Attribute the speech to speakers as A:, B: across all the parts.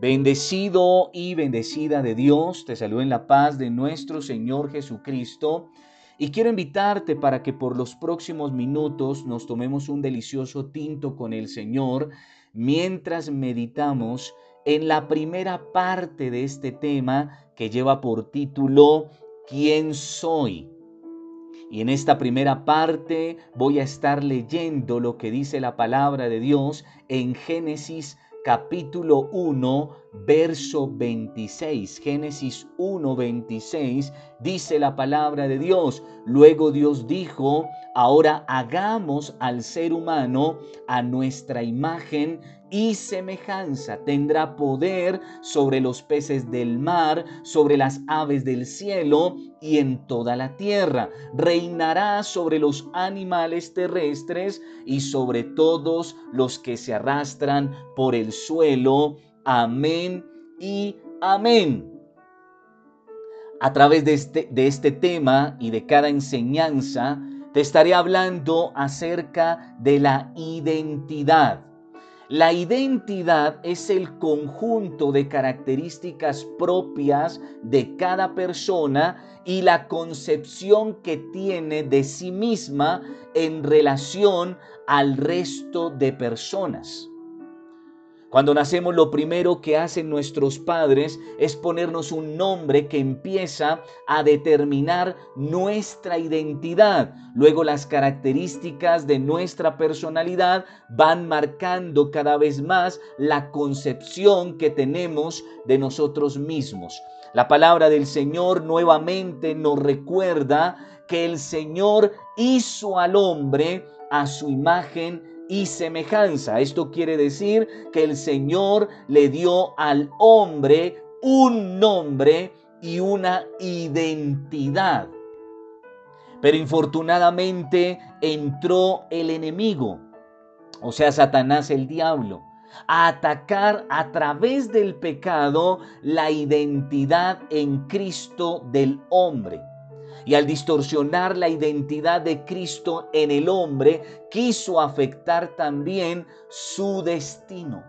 A: Bendecido y bendecida de Dios, te saludo en la paz de nuestro Señor Jesucristo y quiero invitarte para que por los próximos minutos nos tomemos un delicioso tinto con el Señor mientras meditamos en la primera parte de este tema que lleva por título ¿Quién soy? Y en esta primera parte voy a estar leyendo lo que dice la palabra de Dios en Génesis capítulo 1, verso 26. Génesis 1, 26 dice la palabra de Dios. Luego Dios dijo, ahora hagamos al ser humano a nuestra imagen y semejanza. Tendrá poder sobre los peces del mar, sobre las aves del cielo y en toda la tierra. Reinará sobre los animales terrestres y sobre todos los que se arrastran por el suelo. Amén y amén. A través de este, de este tema y de cada enseñanza, te estaré hablando acerca de la identidad la identidad es el conjunto de características propias de cada persona y la concepción que tiene de sí misma en relación al resto de personas. Cuando nacemos lo primero que hacen nuestros padres es ponernos un nombre que empieza a determinar nuestra identidad. Luego las características de nuestra personalidad van marcando cada vez más la concepción que tenemos de nosotros mismos. La palabra del Señor nuevamente nos recuerda que el Señor hizo al hombre a su imagen y semejanza. Esto quiere decir que el Señor le dio al hombre un nombre y una identidad. Pero infortunadamente entró el enemigo, o sea, Satanás el diablo, a atacar a través del pecado la identidad en Cristo del hombre y al distorsionar la identidad de Cristo en el hombre, quiso afectar también su destino.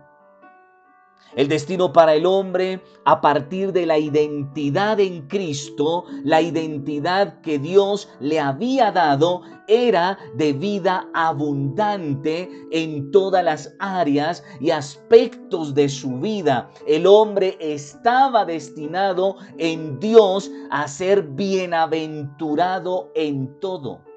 A: El destino para el hombre a partir de la identidad en Cristo, la identidad que Dios le había dado, era de vida abundante en todas las áreas y aspectos de su vida. El hombre estaba destinado en Dios a ser bienaventurado en todo.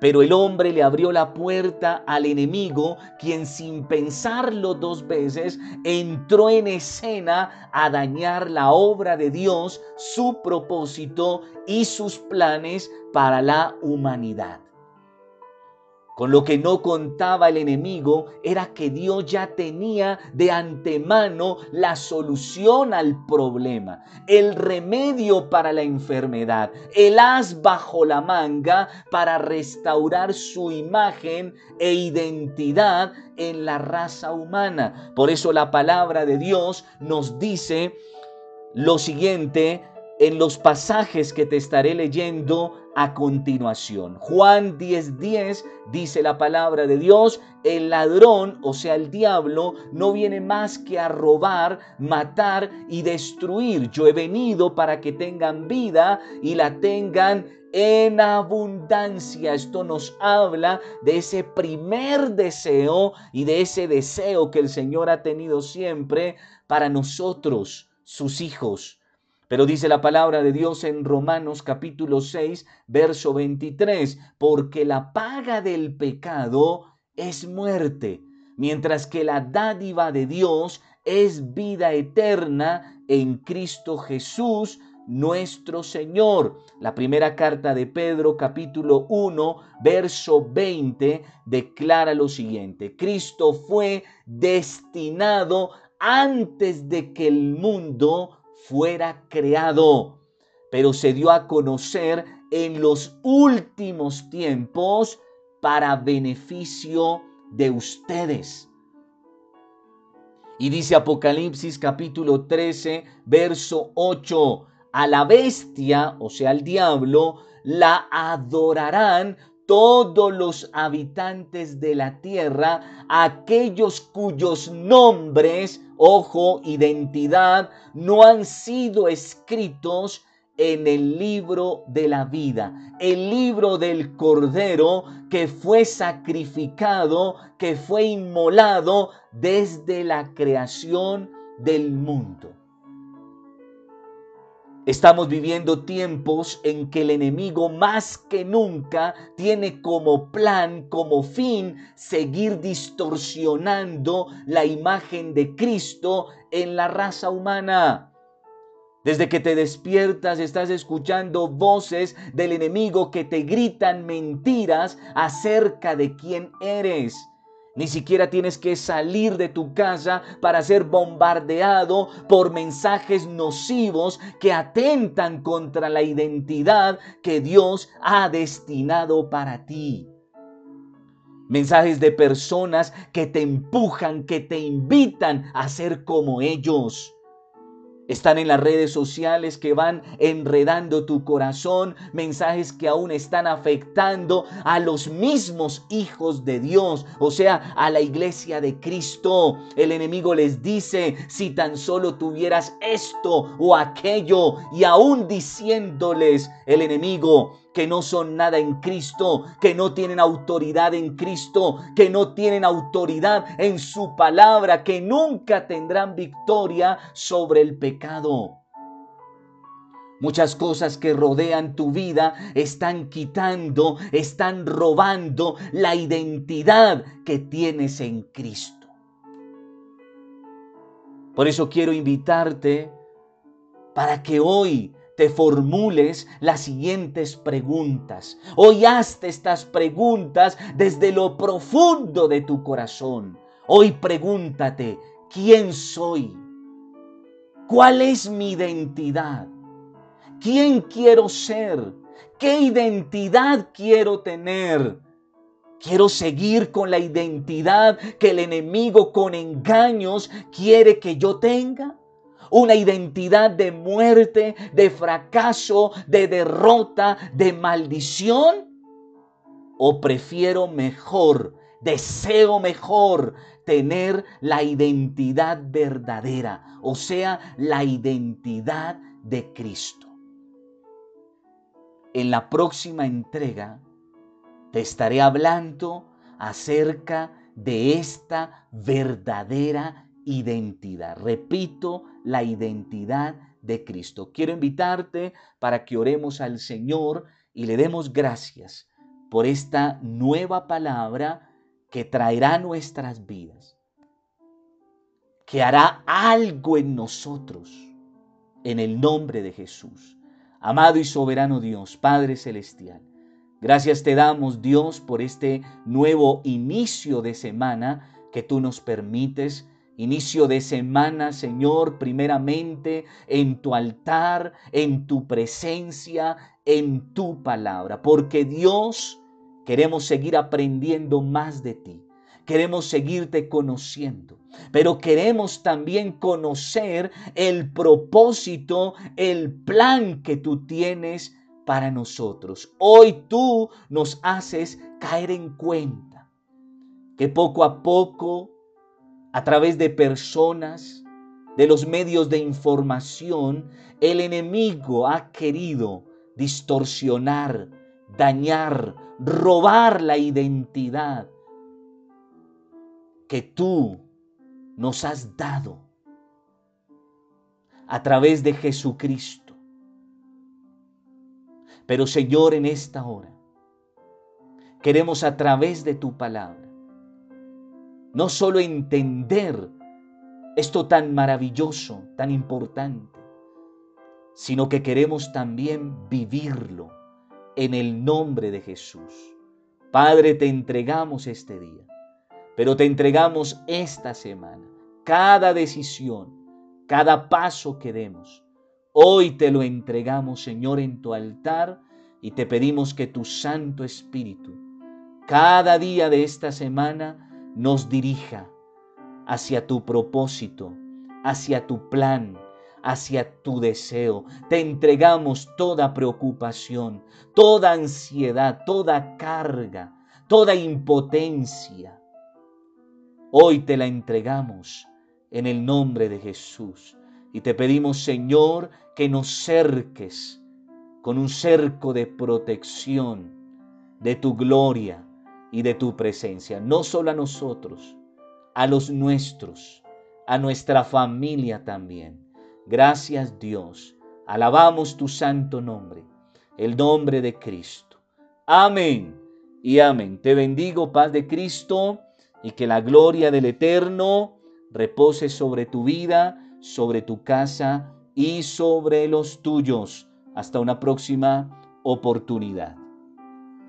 A: Pero el hombre le abrió la puerta al enemigo, quien sin pensarlo dos veces entró en escena a dañar la obra de Dios, su propósito y sus planes para la humanidad. Con lo que no contaba el enemigo era que Dios ya tenía de antemano la solución al problema, el remedio para la enfermedad, el as bajo la manga para restaurar su imagen e identidad en la raza humana. Por eso la palabra de Dios nos dice lo siguiente en los pasajes que te estaré leyendo a continuación. Juan 10:10 dice la palabra de Dios, el ladrón, o sea, el diablo, no viene más que a robar, matar y destruir. Yo he venido para que tengan vida y la tengan en abundancia. Esto nos habla de ese primer deseo y de ese deseo que el Señor ha tenido siempre para nosotros, sus hijos pero dice la palabra de Dios en Romanos capítulo 6, verso 23, porque la paga del pecado es muerte, mientras que la dádiva de Dios es vida eterna en Cristo Jesús, nuestro Señor. La primera carta de Pedro capítulo 1 verso 20 declara lo siguiente. Cristo fue destinado antes de que el mundo fuera creado, pero se dio a conocer en los últimos tiempos para beneficio de ustedes. Y dice Apocalipsis capítulo 13, verso 8, a la bestia, o sea, al diablo, la adorarán todos los habitantes de la tierra, aquellos cuyos nombres, ojo, identidad, no han sido escritos en el libro de la vida, el libro del Cordero que fue sacrificado, que fue inmolado desde la creación del mundo. Estamos viviendo tiempos en que el enemigo más que nunca tiene como plan, como fin, seguir distorsionando la imagen de Cristo en la raza humana. Desde que te despiertas estás escuchando voces del enemigo que te gritan mentiras acerca de quién eres. Ni siquiera tienes que salir de tu casa para ser bombardeado por mensajes nocivos que atentan contra la identidad que Dios ha destinado para ti. Mensajes de personas que te empujan, que te invitan a ser como ellos. Están en las redes sociales que van enredando tu corazón, mensajes que aún están afectando a los mismos hijos de Dios, o sea, a la iglesia de Cristo. El enemigo les dice, si tan solo tuvieras esto o aquello, y aún diciéndoles el enemigo, que no son nada en Cristo, que no tienen autoridad en Cristo, que no tienen autoridad en su palabra, que nunca tendrán victoria sobre el pecado. Muchas cosas que rodean tu vida están quitando, están robando la identidad que tienes en Cristo. Por eso quiero invitarte para que hoy te formules las siguientes preguntas. Hoy hazte estas preguntas desde lo profundo de tu corazón. Hoy pregúntate, ¿quién soy? ¿Cuál es mi identidad? ¿Quién quiero ser? ¿Qué identidad quiero tener? Quiero seguir con la identidad que el enemigo con engaños quiere que yo tenga una identidad de muerte, de fracaso, de derrota, de maldición? ¿O prefiero mejor, deseo mejor tener la identidad verdadera, o sea, la identidad de Cristo? En la próxima entrega te estaré hablando acerca de esta verdadera identidad. Repito, la identidad de Cristo. Quiero invitarte para que oremos al Señor y le demos gracias por esta nueva palabra que traerá nuestras vidas, que hará algo en nosotros, en el nombre de Jesús. Amado y soberano Dios, Padre Celestial, gracias te damos Dios por este nuevo inicio de semana que tú nos permites Inicio de semana, Señor, primeramente en tu altar, en tu presencia, en tu palabra. Porque Dios, queremos seguir aprendiendo más de ti. Queremos seguirte conociendo, pero queremos también conocer el propósito, el plan que tú tienes para nosotros. Hoy tú nos haces caer en cuenta que poco a poco a través de personas, de los medios de información, el enemigo ha querido distorsionar, dañar, robar la identidad que tú nos has dado a través de Jesucristo. Pero Señor, en esta hora, queremos a través de tu palabra no solo entender esto tan maravilloso, tan importante, sino que queremos también vivirlo en el nombre de Jesús. Padre, te entregamos este día, pero te entregamos esta semana, cada decisión, cada paso que demos. Hoy te lo entregamos, Señor, en tu altar y te pedimos que tu Santo Espíritu, cada día de esta semana, nos dirija hacia tu propósito, hacia tu plan, hacia tu deseo. Te entregamos toda preocupación, toda ansiedad, toda carga, toda impotencia. Hoy te la entregamos en el nombre de Jesús. Y te pedimos, Señor, que nos cerques con un cerco de protección de tu gloria y de tu presencia, no solo a nosotros, a los nuestros, a nuestra familia también. Gracias Dios, alabamos tu santo nombre, el nombre de Cristo. Amén y amén. Te bendigo, paz de Cristo, y que la gloria del Eterno repose sobre tu vida, sobre tu casa y sobre los tuyos. Hasta una próxima oportunidad.